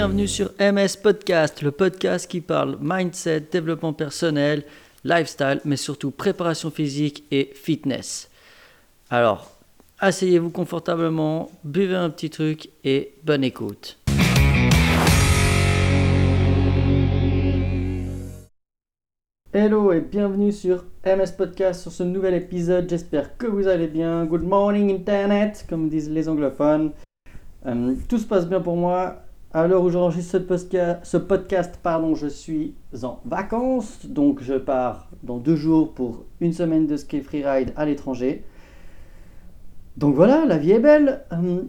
bienvenue sur MS Podcast, le podcast qui parle mindset, développement personnel, lifestyle, mais surtout préparation physique et fitness. Alors, asseyez-vous confortablement, buvez un petit truc et bonne écoute. Hello et bienvenue sur MS Podcast sur ce nouvel épisode. J'espère que vous allez bien. Good morning Internet, comme disent les anglophones. Euh, tout se passe bien pour moi. À l'heure où ce podcast, pardon, je suis en vacances. Donc je pars dans deux jours pour une semaine de ski freeride à l'étranger. Donc voilà, la vie est belle. Euh,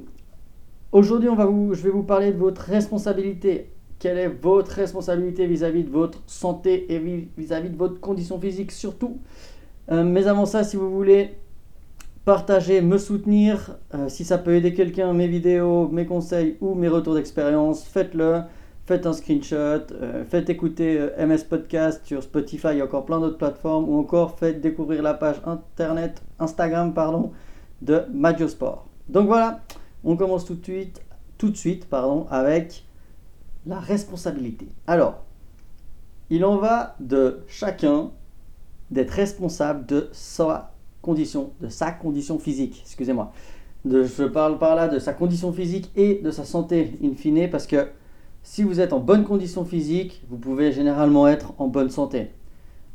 aujourd'hui, je vais vous parler de votre responsabilité quelle est votre responsabilité vis-à-vis de votre santé et vis-à-vis de votre condition physique surtout? Euh, mais avant ça, si vous voulez partager, me soutenir, euh, si ça peut aider quelqu'un, mes vidéos, mes conseils ou mes retours d'expérience, faites-le. Faites un screenshot, euh, faites écouter MS Podcast sur Spotify et encore plein d'autres plateformes, ou encore faites découvrir la page internet, Instagram pardon, de Sport. Donc voilà, on commence tout de suite, tout de suite pardon, avec la responsabilité. Alors, il en va de chacun d'être responsable de sa condition, de sa condition physique, excusez-moi. je parle par là de sa condition physique et de sa santé in fine, parce que si vous êtes en bonne condition physique, vous pouvez généralement être en bonne santé.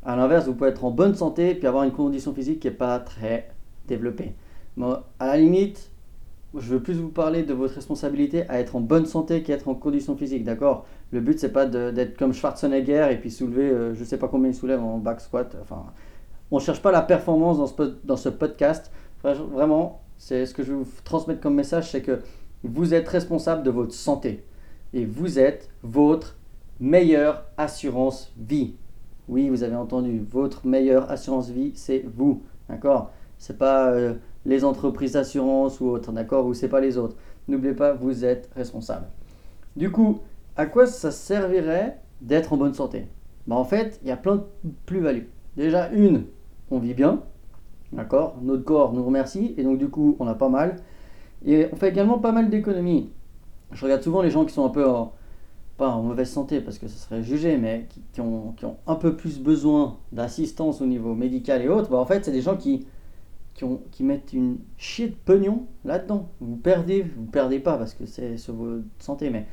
A l'inverse, vous pouvez être en bonne santé puis avoir une condition physique qui n'est pas très développée. à la limite, je veux plus vous parler de votre responsabilité à être en bonne santé qu'être en condition physique, d'accord? Le but, c'est pas d'être comme Schwarzenegger et puis soulever, euh, je sais pas combien il soulève en back squat. Enfin, on cherche pas la performance dans ce, dans ce podcast. Vraiment, c'est ce que je veux vous transmettre comme message, c'est que vous êtes responsable de votre santé et vous êtes votre meilleure assurance vie. Oui, vous avez entendu, votre meilleure assurance vie, c'est vous, d'accord? C'est pas euh, les entreprises d'assurance ou autres, d'accord? Ou c'est pas les autres. N'oubliez pas, vous êtes responsable. Du coup, à quoi ça servirait d'être en bonne santé? Bah, En fait, il y a plein de plus-values. Déjà, une, on vit bien, d'accord? Notre corps nous remercie, et donc du coup, on a pas mal. Et on fait également pas mal d'économies. Je regarde souvent les gens qui sont un peu en, pas en mauvaise santé parce que ça serait jugé, mais qui, ont, qui ont, un peu plus besoin d'assistance au niveau médical et autres. Bah, en fait, c'est des gens qui qui, mettent une chier de pognon là-dedans. Vous perdez, vous perdez pas parce que c'est sur votre santé, mais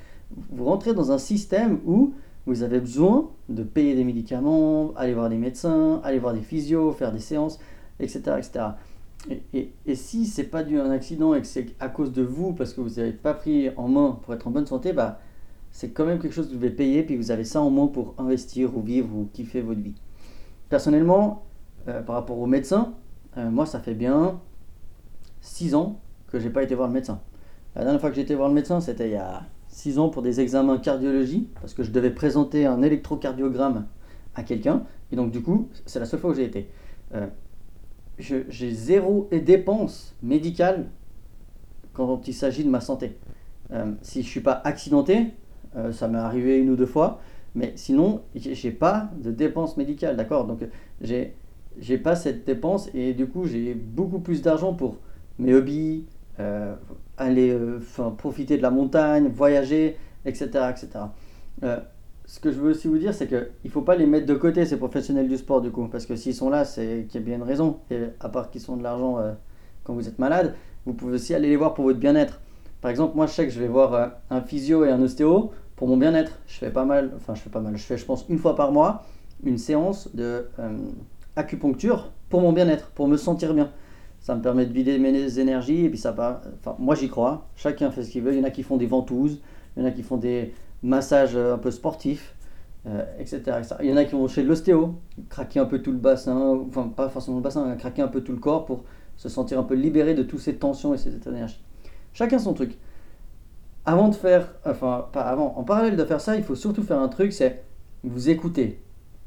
vous rentrez dans un système où vous avez besoin de payer des médicaments, aller voir des médecins, aller voir des physios, faire des séances, etc. etc. Et, et, et si pas dû à un accident et que c'est à cause de vous, parce que vous n'avez pas pris en main pour être en bonne santé, bah, c'est quand même quelque chose que vous devez payer, puis vous avez ça en main pour investir ou vivre ou kiffer votre vie. Personnellement, euh, par rapport aux médecins, euh, moi, ça fait bien 6 ans que j'ai pas été voir le médecin. La dernière fois que j'ai été voir le médecin, c'était il y a 6 ans pour des examens cardiologie, parce que je devais présenter un électrocardiogramme à quelqu'un. Et donc, du coup, c'est la seule fois où j'ai été. Euh, j'ai zéro dépense médicale quand il s'agit de ma santé. Euh, si je suis pas accidenté, ça m'est arrivé une ou deux fois, mais sinon, j'ai pas de dépenses médicales, d'accord? Donc, j'ai pas cette dépense et du coup j'ai beaucoup plus d'argent pour mes hobbies, euh, aller euh, profiter de la montagne, voyager, etc. etc. Euh, ce que je veux aussi vous dire, c'est qu'il ne faut pas les mettre de côté, ces professionnels du sport, du coup, parce que s'ils sont là, c'est qu'il y a bien une raison. Et à part qu'ils sont de l'argent quand vous êtes malade, vous pouvez aussi aller les voir pour votre bien-être. Par exemple, moi, je sais que je vais voir un physio et un ostéo pour mon bien-être. Je fais pas mal, enfin, je fais pas mal, je fais, je pense, une fois par mois, une séance de acupuncture pour mon bien-être, pour me sentir bien. Ça me permet de vider mes énergies et puis ça part. Enfin, moi j'y crois. Chacun fait ce qu'il veut. Il y en a qui font des ventouses, il y en a qui font des massages un peu sportifs, euh, etc., Il y en a qui vont chez l'ostéo, craquer un peu tout le bassin, enfin pas forcément le bassin, craquer un peu tout le corps pour se sentir un peu libéré de toutes ces tensions et cette énergie. Chacun son truc. Avant de faire, enfin pas avant, en parallèle de faire ça, il faut surtout faire un truc, c'est vous écouter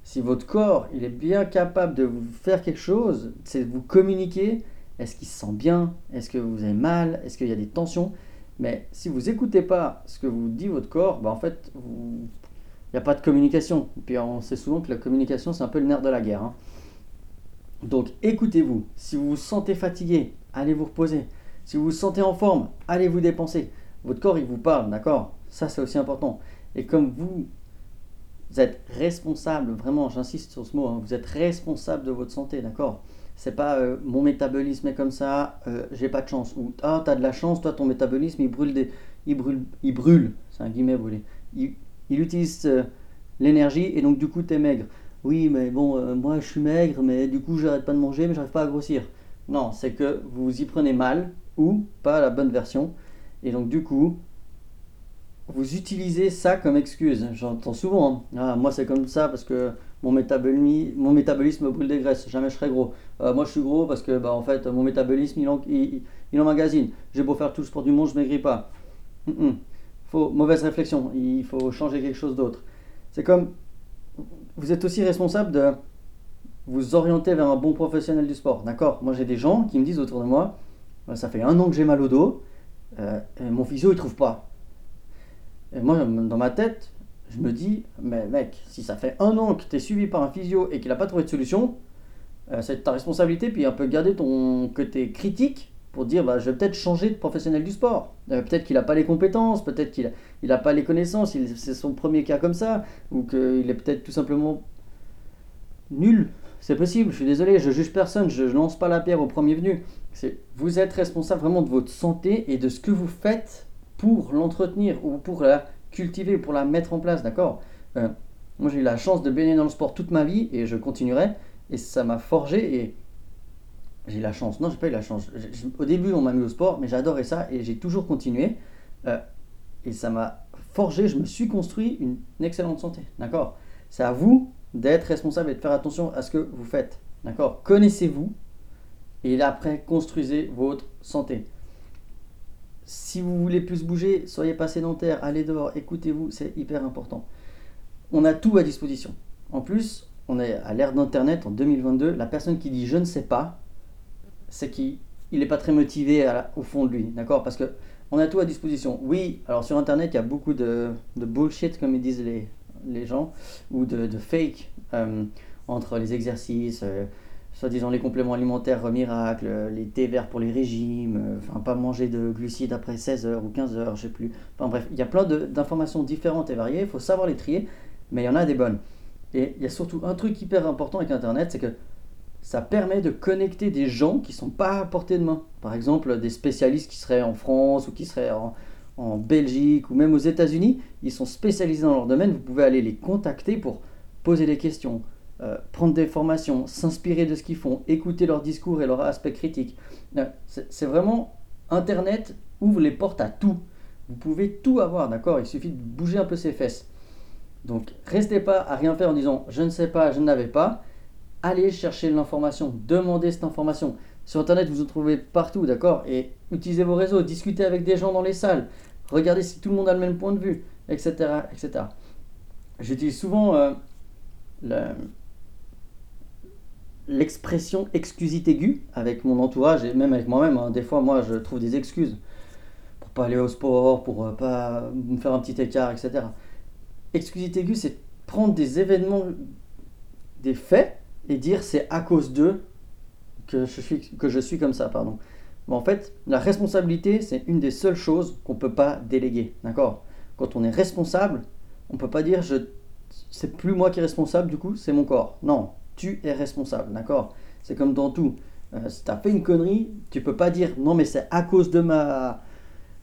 si votre corps il est bien capable de vous faire quelque chose, c'est de vous communiquer. Est-ce qu'il se sent bien? Est-ce que vous avez mal? Est-ce qu'il y a des tensions? Mais si vous n'écoutez pas ce que vous dit votre corps, bah en fait, il n'y a pas de communication. Et puis on sait souvent que la communication, c'est un peu le nerf de la guerre. Hein. Donc écoutez-vous. Si vous vous sentez fatigué, allez vous reposer. Si vous vous sentez en forme, allez vous dépenser. Votre corps, il vous parle, d'accord? Ça, c'est aussi important. Et comme vous, êtes responsable, vraiment, j'insiste sur ce mot, hein, vous êtes responsable de votre santé, d'accord? C'est pas euh, mon métabolisme est comme ça, euh, j'ai pas de chance. Ou ah, t'as de la chance, toi, ton métabolisme, il brûle des. Il brûle, il brûle, c'est un guillemet, voulez. Il, il utilise euh, l'énergie et donc, du coup, t'es maigre. Oui, mais bon, moi, je suis maigre, mais du coup, j'arrête pas de manger, mais j'arrive pas à grossir. Non, c'est que vous y prenez mal ou pas la bonne version. Et donc, du coup, vous utilisez ça comme excuse. J'entends souvent, hein. ah, moi c'est comme ça parce que mon métabolisme, brûle des graisses, jamais je serai gros. Euh, moi je suis gros parce que bah, en fait mon métabolisme il, en, il, emmagasine. J'ai beau faire tout le sport du monde, je maigris pas. Faut, mauvaise réflexion, il faut changer quelque chose d'autre. C'est comme, vous êtes aussi responsable de vous orienter vers un bon professionnel du sport. D'accord? Moi j'ai des gens qui me disent autour de moi, ça fait un an que j'ai mal au dos, euh, mon physio il trouve pas. Et moi, dans ma tête, je me dis, mais mec, si ça fait un an que tu es suivi par un physio et qu'il n'a pas trouvé de solution, euh, c'est ta responsabilité, puis un peu garder ton côté critique pour dire, bah, je vais peut-être changer de professionnel du sport. Euh, peut-être qu'il n'a pas les compétences, peut-être qu'il n'a pas les connaissances, c'est son premier cas comme ça, ou qu'il est peut-être tout simplement nul. C'est possible, je suis désolé, je juge personne, je ne lance pas la pierre au premier venu. Vous êtes responsable vraiment de votre santé et de ce que vous faites pour l'entretenir ou pour la cultiver, pour la mettre en place, d'accord euh, Moi j'ai eu la chance de baigner dans le sport toute ma vie et je continuerai et ça m'a forgé et j'ai eu la chance. Non, j'ai pas eu la chance. au début on m'a mis au sport, mais j'adorais ça et j'ai toujours continué euh, et ça m'a forgé. Je me suis construit une, excellente santé, d'accord C'est à vous d'être responsable et de faire attention à ce que vous faites, d'accord Connaissez-vous et après construisez votre santé si vous voulez plus bouger, soyez pas sédentaire, allez dehors, écoutez-vous, c'est hyper important. On a tout à disposition. En plus, on est à l'ère d'Internet en 2022. La personne qui dit je ne sais pas, c'est qu'il n'est pas très motivé au fond de lui, d'accord? Parce que on a tout à disposition. Oui, alors sur Internet, il y a beaucoup de, bullshit, comme ils disent les, les gens, ou de, fake euh, entre les exercices. Euh, soi-disant les compléments alimentaires miracles, les thés verts pour les régimes, euh, enfin pas manger de glucides après 16 heures ou 15 heures, je sais plus. Enfin bref, il y a plein d'informations différentes et variées, il faut savoir les trier, mais il y en a des bonnes. Et il y a surtout un truc hyper important avec Internet, c'est que ça permet de connecter des gens qui sont pas à portée de main. Par exemple, des spécialistes qui seraient en France ou qui seraient en, en Belgique ou même aux États-Unis, ils sont spécialisés dans leur domaine, vous pouvez aller les contacter pour poser des questions, euh, prendre des formations, s'inspirer de ce qu'ils font, écouter leur discours et leur aspect critique. Euh, c'est vraiment Internet ouvre les portes à tout. Vous pouvez tout avoir, d'accord? Il suffit de bouger un peu ses fesses. Donc restez pas à rien faire en disant je ne sais pas, je n'avais pas. Allez chercher l'information, demandez cette information. Sur Internet, vous en trouvez partout, d'accord? Et utilisez vos réseaux, discutez avec des gens dans les salles, regardez si tout le monde a le même point de vue, etc. etc. J'utilise souvent euh, le, l'expression excusite aiguë avec mon entourage et même avec moi-même. Hein. Des fois, moi, je trouve des excuses pour pas aller au sport, pour euh, pas me faire un petit écart, etc. Excusite aiguë, c'est prendre des événements, des faits et dire c'est à cause d'eux que je suis, que je suis comme ça, pardon. Mais en fait, la responsabilité, c'est une des seules choses qu'on ne peut pas déléguer, d'accord? Quand on est responsable, on peut pas dire je c'est plus moi qui est responsable, du coup, c'est mon corps. Non, tu es responsable, d'accord? C'est comme dans tout. Euh, si tu fait une connerie, tu peux pas dire non, mais c'est à cause de ma.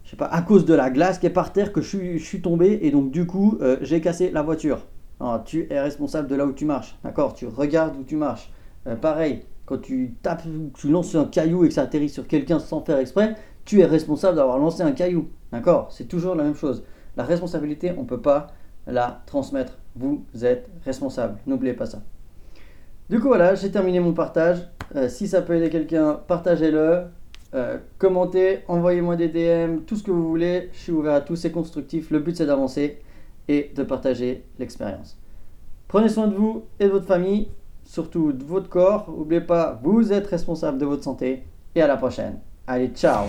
Je sais pas, à cause de la glace qui est par terre que je suis, tombé et donc du coup euh, j'ai cassé la voiture. tu es responsable de là où tu marches, d'accord? Tu regardes où tu marches. Euh, pareil, quand tu tapes, tu lances un caillou et que ça atterrit sur quelqu'un sans faire exprès, tu es responsable d'avoir lancé un caillou, d'accord? C'est toujours la même chose. La responsabilité, on ne peut pas la transmettre. Vous êtes responsable, n'oubliez pas ça. Du coup, voilà, j'ai terminé mon partage. Euh, si ça peut aider quelqu'un, partagez-le. Euh, commentez, envoyez-moi des DM, tout ce que vous voulez. Je suis ouvert à tout, c'est constructif. Le but, c'est d'avancer et de partager l'expérience. Prenez soin de vous et de votre famille, surtout de votre corps. N'oubliez pas, vous êtes responsable de votre santé. Et à la prochaine. Allez, ciao